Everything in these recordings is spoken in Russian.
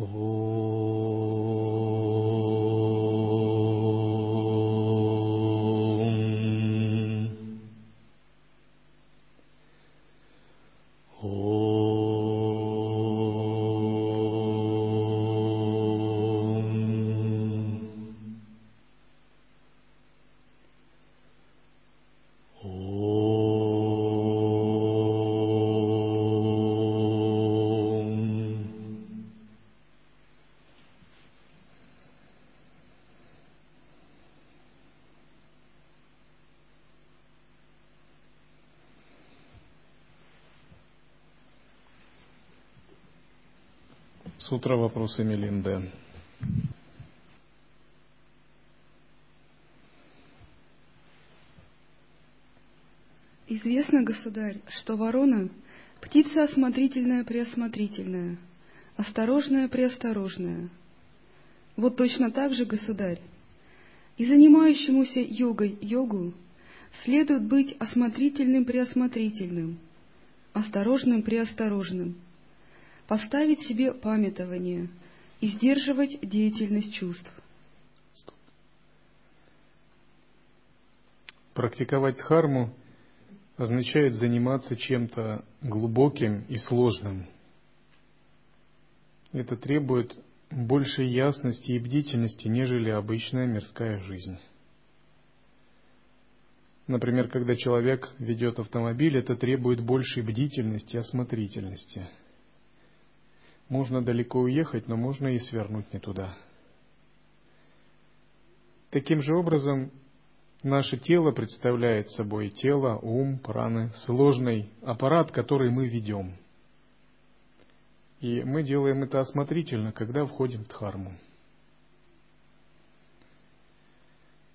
С утра вопросы Мелинды. Известно, государь, что ворона — птица осмотрительная-преосмотрительная, осторожная-преосторожная. Вот точно так же, государь, и занимающемуся йогой йогу следует быть осмотрительным-преосмотрительным, осторожным-преосторожным, поставить себе памятование и сдерживать деятельность чувств. Практиковать дхарму означает заниматься чем-то глубоким и сложным. Это требует большей ясности и бдительности, нежели обычная мирская жизнь. Например, когда человек ведет автомобиль, это требует большей бдительности и осмотрительности. Можно далеко уехать, но можно и свернуть не туда. Таким же образом, Наше тело представляет собой тело, ум, праны, сложный аппарат, который мы ведем. И мы делаем это осмотрительно, когда входим в дхарму.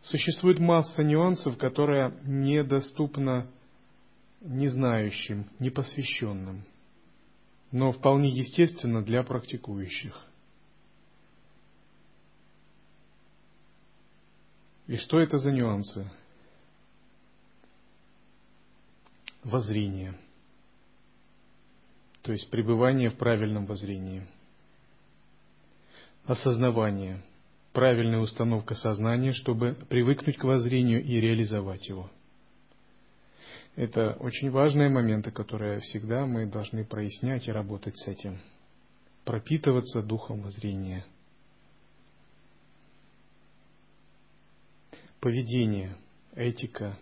Существует масса нюансов, которая недоступна незнающим, непосвященным, но вполне естественно для практикующих – И что это за нюансы? Воззрение. То есть пребывание в правильном воззрении. Осознавание. Правильная установка сознания, чтобы привыкнуть к воззрению и реализовать его. Это очень важные моменты, которые всегда мы должны прояснять и работать с этим. Пропитываться духом воззрения – поведение, этика,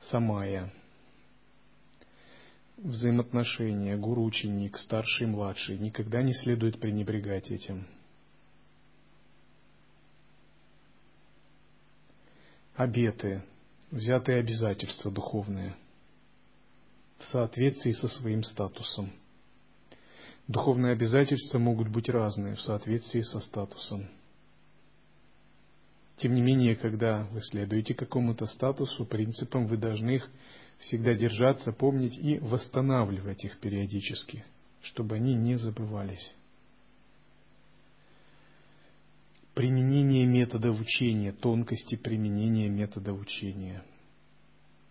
самая, взаимоотношения, гуру-ученик, старший младший, никогда не следует пренебрегать этим. Обеты, взятые обязательства духовные, в соответствии со своим статусом. Духовные обязательства могут быть разные в соответствии со статусом – тем не менее, когда вы следуете какому-то статусу, принципам, вы должны их всегда держаться, помнить и восстанавливать их периодически, чтобы они не забывались. Применение метода учения, тонкости применения метода учения.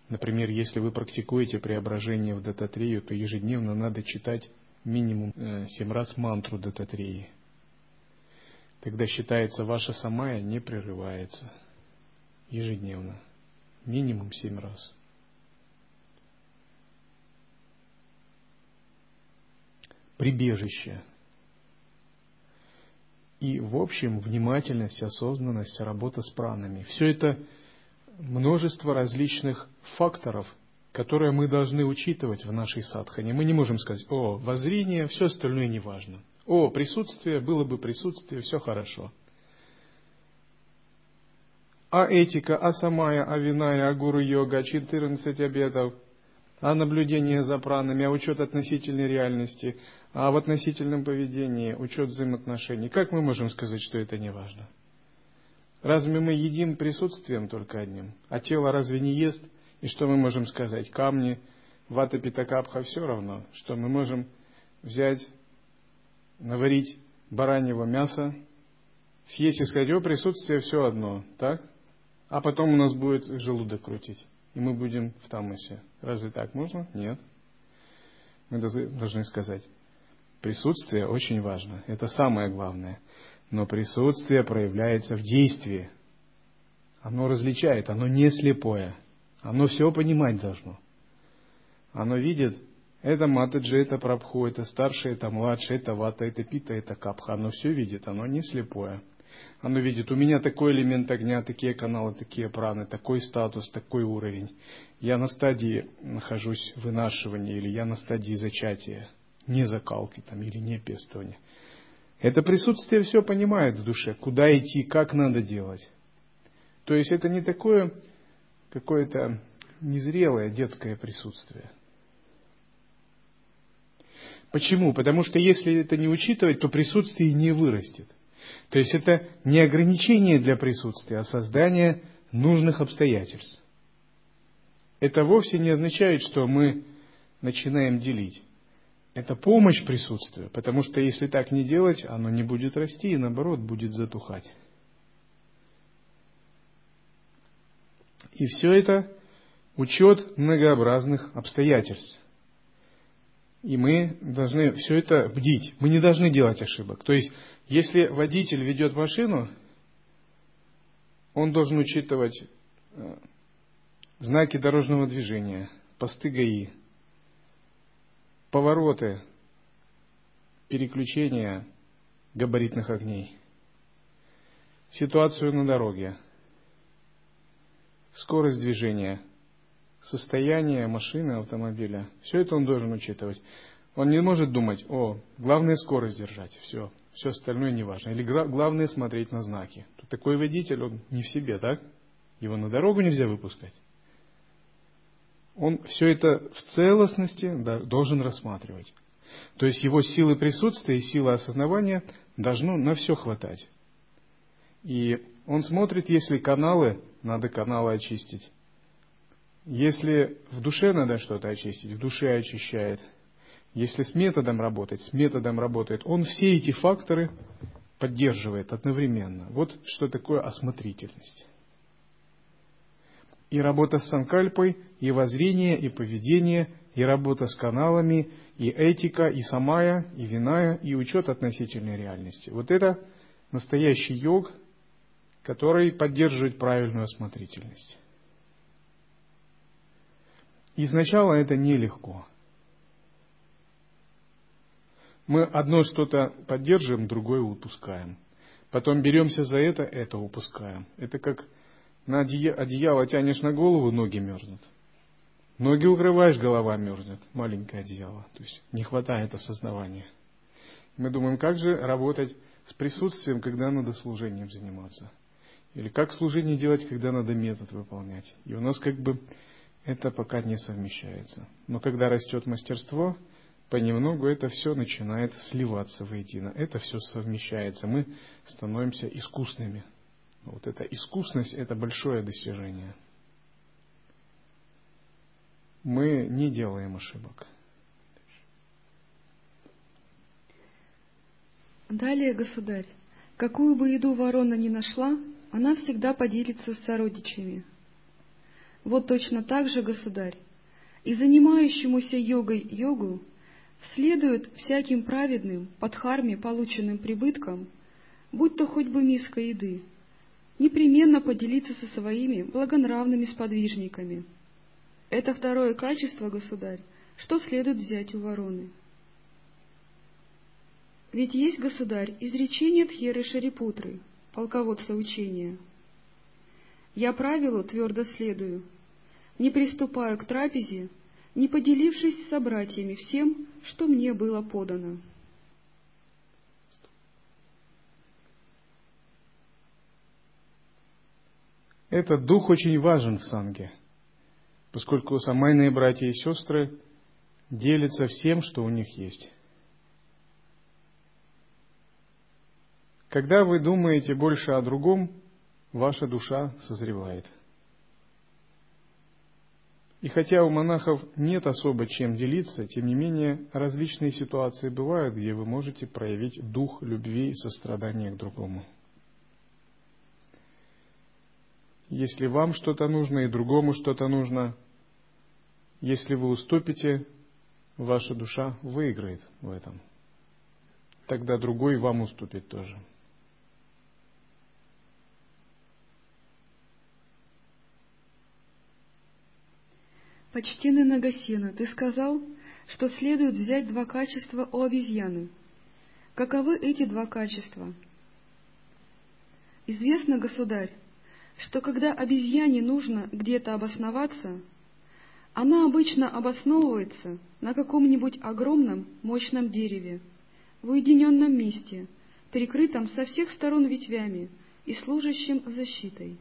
Например, если вы практикуете преображение в дататрию, то ежедневно надо читать минимум э, семь раз мантру дататреи – Тогда считается ваша самая не прерывается ежедневно, минимум семь раз. Прибежище. И, в общем, внимательность, осознанность, работа с пранами. Все это множество различных факторов, которые мы должны учитывать в нашей садхане. Мы не можем сказать, о, воззрение, все остальное не важно. О, присутствие, было бы присутствие, все хорошо. А этика, а самая, а виная, а гуру йога, 14 обетов, а наблюдение за пранами, а учет относительной реальности, а в относительном поведении, учет взаимоотношений. Как мы можем сказать, что это не важно? Разве мы едим присутствием только одним? А тело разве не ест? И что мы можем сказать? Камни, вата питакапха все равно, что мы можем взять наварить бараньего мяса, съесть и сказать, о, присутствие все одно, так? А потом у нас будет желудок крутить, и мы будем в тамосе. Разве так можно? Нет. Мы должны сказать, Присутствие очень важно. Это самое главное. Но присутствие проявляется в действии. Оно различает, оно не слепое. Оно все понимать должно. Оно видит, это матаджи, это прабху, это старший, это младший, это вата, это пита, это капха. Оно все видит, оно не слепое. Оно видит, у меня такой элемент огня, такие каналы, такие праны, такой статус, такой уровень. Я на стадии нахожусь вынашивания или я на стадии зачатия, не закалки там или не пестования. Это присутствие все понимает в душе, куда идти, как надо делать. То есть это не такое какое-то незрелое детское присутствие. Почему? Потому что если это не учитывать, то присутствие не вырастет. То есть это не ограничение для присутствия, а создание нужных обстоятельств. Это вовсе не означает, что мы начинаем делить. Это помощь присутствию, потому что если так не делать, оно не будет расти и наоборот будет затухать. И все это учет многообразных обстоятельств. И мы должны все это бдить. Мы не должны делать ошибок. То есть, если водитель ведет машину, он должен учитывать э, знаки дорожного движения, посты ГАИ, повороты, переключения габаритных огней, ситуацию на дороге, скорость движения, состояние машины, автомобиля. Все это он должен учитывать. Он не может думать, о, главное скорость держать, все, все остальное не важно. Или главное смотреть на знаки. Такой водитель, он не в себе, так? Его на дорогу нельзя выпускать. Он все это в целостности должен рассматривать. То есть его силы присутствия и силы осознавания должно на все хватать. И он смотрит, если каналы, надо каналы очистить. Если в душе надо что-то очистить, в душе очищает. Если с методом работать, с методом работает. Он все эти факторы поддерживает одновременно. Вот что такое осмотрительность. И работа с санкальпой, и воззрение, и поведение, и работа с каналами, и этика, и самая, и виная, и учет относительной реальности. Вот это настоящий йог, который поддерживает правильную осмотрительность. И сначала это нелегко. Мы одно что-то поддерживаем, другое упускаем. Потом беремся за это, это упускаем. Это как на одеяло тянешь на голову, ноги мерзнут. Ноги укрываешь, голова мерзнет. Маленькое одеяло. То есть не хватает осознавания. Мы думаем, как же работать с присутствием, когда надо служением заниматься. Или как служение делать, когда надо метод выполнять. И у нас как бы это пока не совмещается. Но когда растет мастерство, понемногу это все начинает сливаться воедино. Это все совмещается. Мы становимся искусными. Вот эта искусность – это большое достижение. Мы не делаем ошибок. Далее, государь, какую бы еду ворона ни нашла, она всегда поделится с сородичами – вот точно так же, государь, и занимающемуся йогой йогу следует всяким праведным под харме полученным прибытком, будь то хоть бы миска еды, непременно поделиться со своими благонравными сподвижниками. Это второе качество, государь, что следует взять у вороны. Ведь есть, государь, изречение Тхеры Шарипутры, полководца учения — я правилу твердо следую, не приступаю к трапезе, не поделившись с собратьями всем, что мне было подано. Этот дух очень важен в санге, поскольку самайные братья и сестры делятся всем, что у них есть. Когда вы думаете больше о другом, ваша душа созревает. И хотя у монахов нет особо чем делиться, тем не менее различные ситуации бывают, где вы можете проявить дух любви и сострадания к другому. Если вам что-то нужно и другому что-то нужно, если вы уступите, ваша душа выиграет в этом. тогда другой вам уступит тоже. Почтенный Нагасена, ты сказал, что следует взять два качества у обезьяны. Каковы эти два качества? Известно, государь, что когда обезьяне нужно где-то обосноваться, она обычно обосновывается на каком-нибудь огромном мощном дереве, в уединенном месте, прикрытом со всех сторон ветвями и служащим защитой.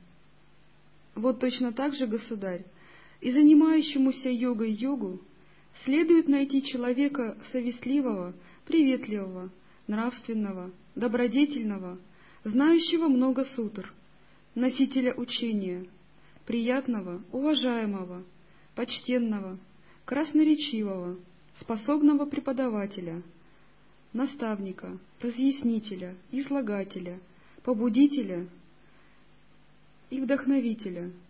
Вот точно так же, государь, и занимающемуся йогой йогу следует найти человека совестливого, приветливого, нравственного, добродетельного, знающего много сутр, носителя учения, приятного, уважаемого, почтенного, красноречивого, способного преподавателя, наставника, разъяснителя, излагателя, побудителя и вдохновителя —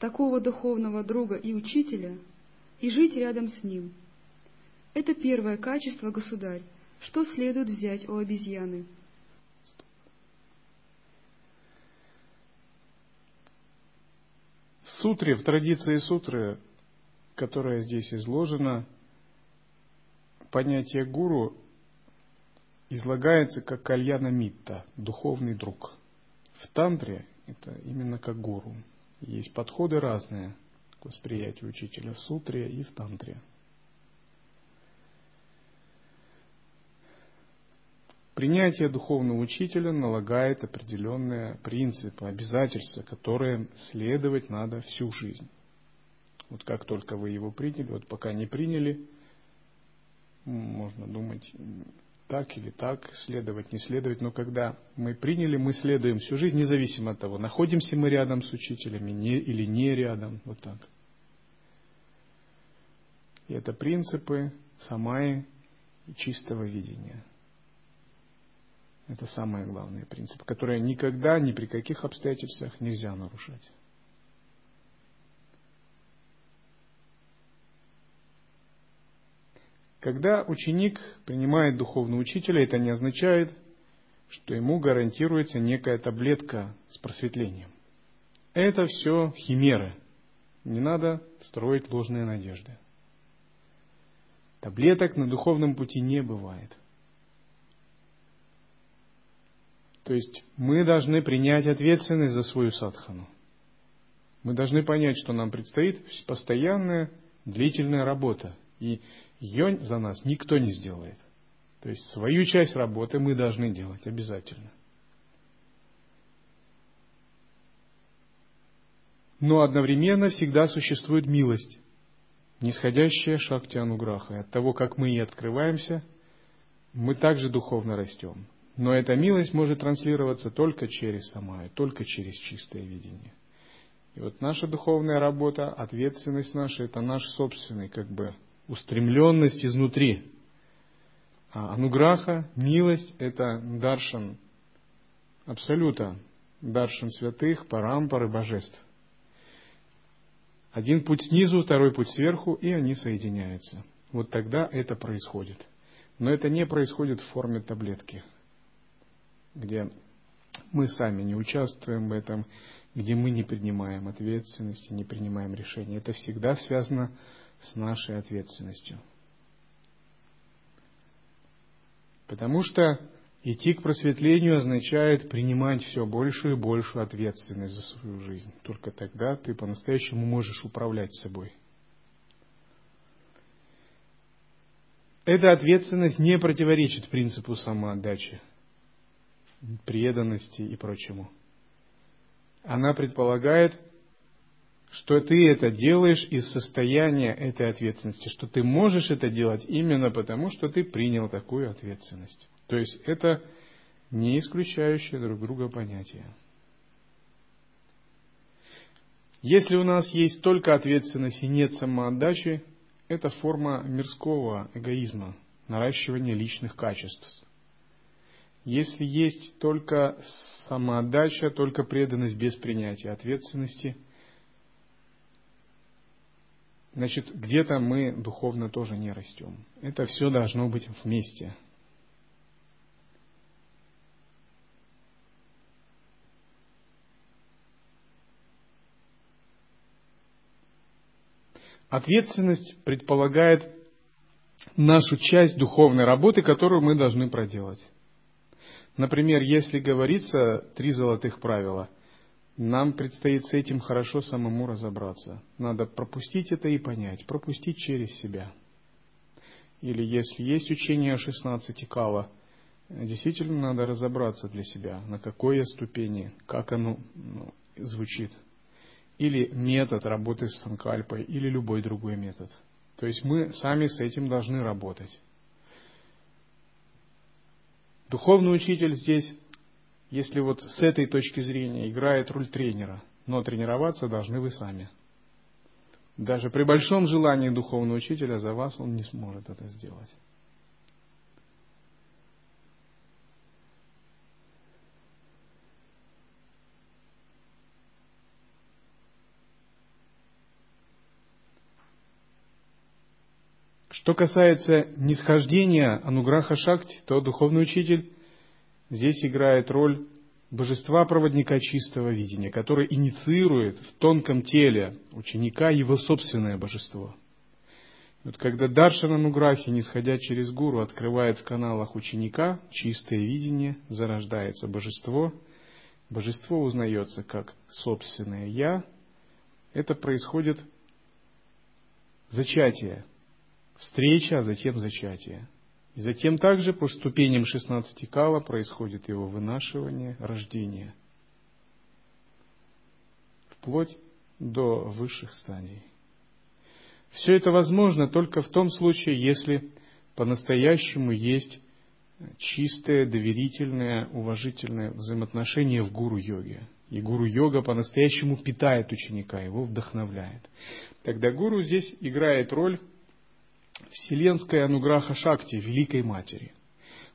такого духовного друга и учителя и жить рядом с ним. Это первое качество, государь, что следует взять у обезьяны. Сутре, в традиции сутры, которая здесь изложена, понятие гуру излагается как кальяна митта, духовный друг. В тантре это именно как гуру. Есть подходы разные к восприятию учителя в сутре и в тантре. Принятие духовного учителя налагает определенные принципы, обязательства, которые следовать надо всю жизнь. Вот как только вы его приняли, вот пока не приняли, можно думать, так или так, следовать, не следовать. Но когда мы приняли, мы следуем всю жизнь, независимо от того, находимся мы рядом с учителями не, или не рядом. Вот так. И это принципы самая чистого видения. Это самое главное принцип, который никогда, ни при каких обстоятельствах нельзя нарушать. Когда ученик принимает духовного учителя, это не означает, что ему гарантируется некая таблетка с просветлением. Это все химеры. Не надо строить ложные надежды. Таблеток на духовном пути не бывает. То есть мы должны принять ответственность за свою садхану. Мы должны понять, что нам предстоит постоянная длительная работа. И ее за нас никто не сделает. То есть свою часть работы мы должны делать обязательно. Но одновременно всегда существует милость, нисходящая шакти ануграха. От того, как мы и открываемся, мы также духовно растем. Но эта милость может транслироваться только через самаю, только через чистое видение. И вот наша духовная работа, ответственность наша, это наш собственный как бы устремленность изнутри. А ануграха, милость – это даршан абсолюта, даршан святых, парампары, божеств. Один путь снизу, второй путь сверху, и они соединяются. Вот тогда это происходит. Но это не происходит в форме таблетки, где мы сами не участвуем в этом, где мы не принимаем ответственности, не принимаем решения. Это всегда связано с нашей ответственностью. Потому что идти к просветлению означает принимать все большую и большую ответственность за свою жизнь. Только тогда ты по-настоящему можешь управлять собой. Эта ответственность не противоречит принципу самоотдачи, преданности и прочему. Она предполагает что ты это делаешь из состояния этой ответственности, что ты можешь это делать именно потому, что ты принял такую ответственность. То есть это не исключающие друг друга понятия. Если у нас есть только ответственность и нет самоотдачи, это форма мирского эгоизма, наращивания личных качеств. Если есть только самоотдача, только преданность без принятия ответственности, значит, где-то мы духовно тоже не растем. Это все должно быть вместе. Ответственность предполагает нашу часть духовной работы, которую мы должны проделать. Например, если говорится три золотых правила, нам предстоит с этим хорошо самому разобраться. Надо пропустить это и понять, пропустить через себя. Или если есть учение о 16 кала, действительно надо разобраться для себя, на какой я ступени, как оно ну, звучит – или метод работы с санкальпой, или любой другой метод. То есть мы сами с этим должны работать. Духовный учитель здесь, если вот с этой точки зрения, играет роль тренера, но тренироваться должны вы сами. Даже при большом желании духовного учителя за вас он не сможет это сделать. Что касается нисхождения Ануграха Шакти, то духовный учитель здесь играет роль божества-проводника чистого видения, который инициирует в тонком теле ученика его собственное божество. Вот когда Даршана Нуграхи, нисходя через гуру, открывает в каналах ученика чистое видение, зарождается божество, божество узнается как собственное «я», это происходит зачатие, встреча, а затем зачатие. И затем также по ступеням 16 кала происходит его вынашивание, рождение. Вплоть до высших стадий. Все это возможно только в том случае, если по-настоящему есть чистое, доверительное, уважительное взаимоотношение в гуру-йоге. И гуру-йога по-настоящему питает ученика, его вдохновляет. Тогда гуру здесь играет роль Вселенская Ануграха Шакти, Великой Матери.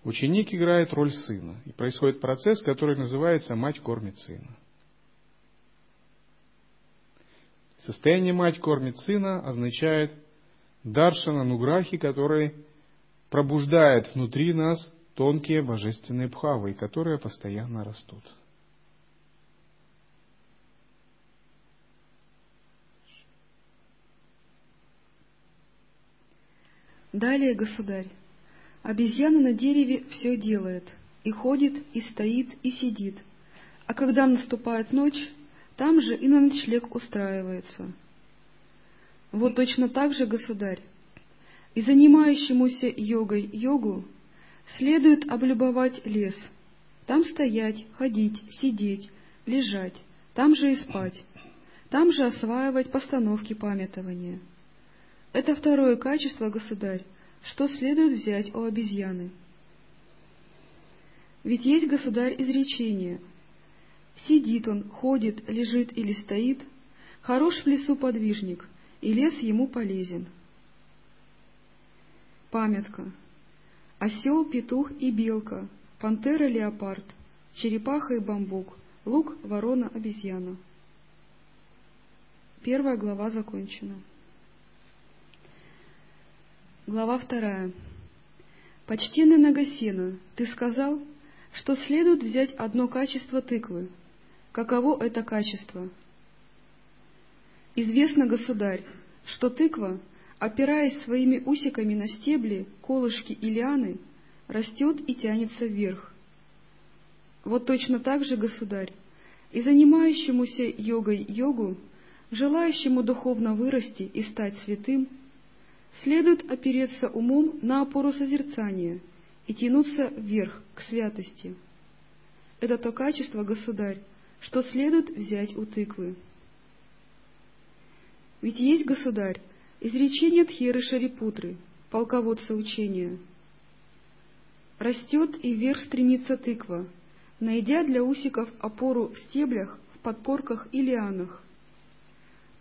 Ученик играет роль сына, и происходит процесс, который называется «мать кормит сына». Состояние «мать кормит сына» означает даршана нуграхи, который пробуждает внутри нас тонкие божественные бхавы, которые постоянно растут. Далее, государь, обезьяна на дереве все делает, и ходит, и стоит, и сидит, а когда наступает ночь, там же и на ночлег устраивается. Вот точно так же, государь, и занимающемуся йогой йогу следует облюбовать лес, там стоять, ходить, сидеть, лежать, там же и спать, там же осваивать постановки памятования — это второе качество, государь, что следует взять у обезьяны. Ведь есть, государь, изречение. Сидит он, ходит, лежит или стоит, хорош в лесу подвижник, и лес ему полезен. Памятка. Осел, петух и белка, пантера, леопард, черепаха и бамбук, лук, ворона, обезьяна. Первая глава закончена. Глава вторая. Почтенный Нагасена, ты сказал, что следует взять одно качество тыквы. Каково это качество? Известно, государь, что тыква, опираясь своими усиками на стебли, колышки и лианы, растет и тянется вверх. Вот точно так же, государь, и занимающемуся йогой йогу, желающему духовно вырасти и стать святым, следует опереться умом на опору созерцания и тянуться вверх, к святости. Это то качество, государь, что следует взять у тыквы. Ведь есть, государь, изречение Тхеры Шарипутры, полководца учения. Растет и вверх стремится тыква, найдя для усиков опору в стеблях, в подпорках и лианах.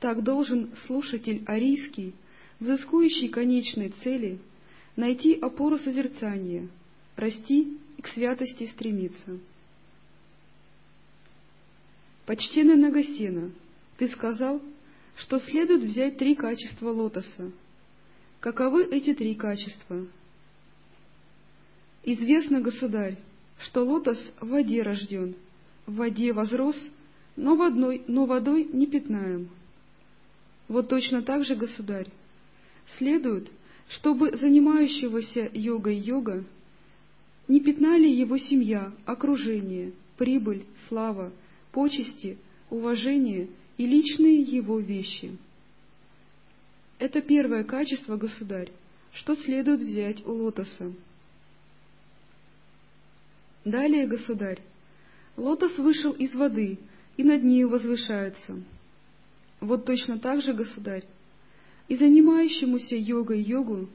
Так должен слушатель арийский взыскующий конечной цели, найти опору созерцания, расти и к святости стремиться. Почтенный Нагасена, ты сказал, что следует взять три качества лотоса. Каковы эти три качества? Известно, государь, что лотос в воде рожден, в воде возрос, но, водой, но водой не пятнаем. Вот точно так же, государь, следует, чтобы занимающегося йогой йога не пятнали его семья, окружение, прибыль, слава, почести, уважение и личные его вещи. Это первое качество, государь, что следует взять у лотоса. Далее, государь, лотос вышел из воды и над нею возвышается. Вот точно так же, государь, и занимающемуся йогой йогу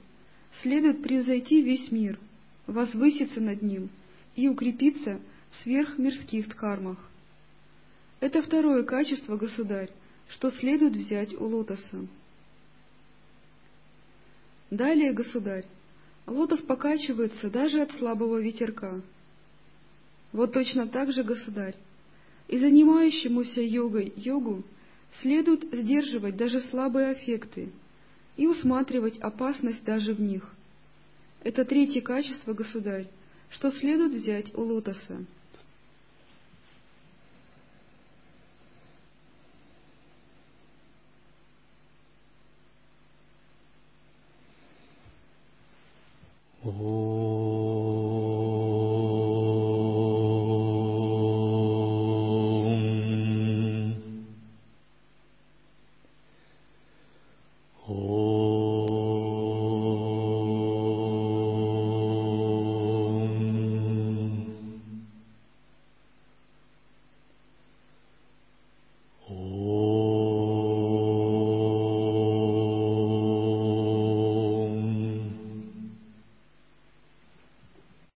следует превзойти весь мир, возвыситься над ним и укрепиться в сверхмирских дхармах. Это второе качество, государь, что следует взять у лотоса. Далее, государь, лотос покачивается даже от слабого ветерка. Вот точно так же, государь, и занимающемуся йогой йогу следует сдерживать даже слабые аффекты и усматривать опасность даже в них. Это третье качество, государь, что следует взять у лотоса —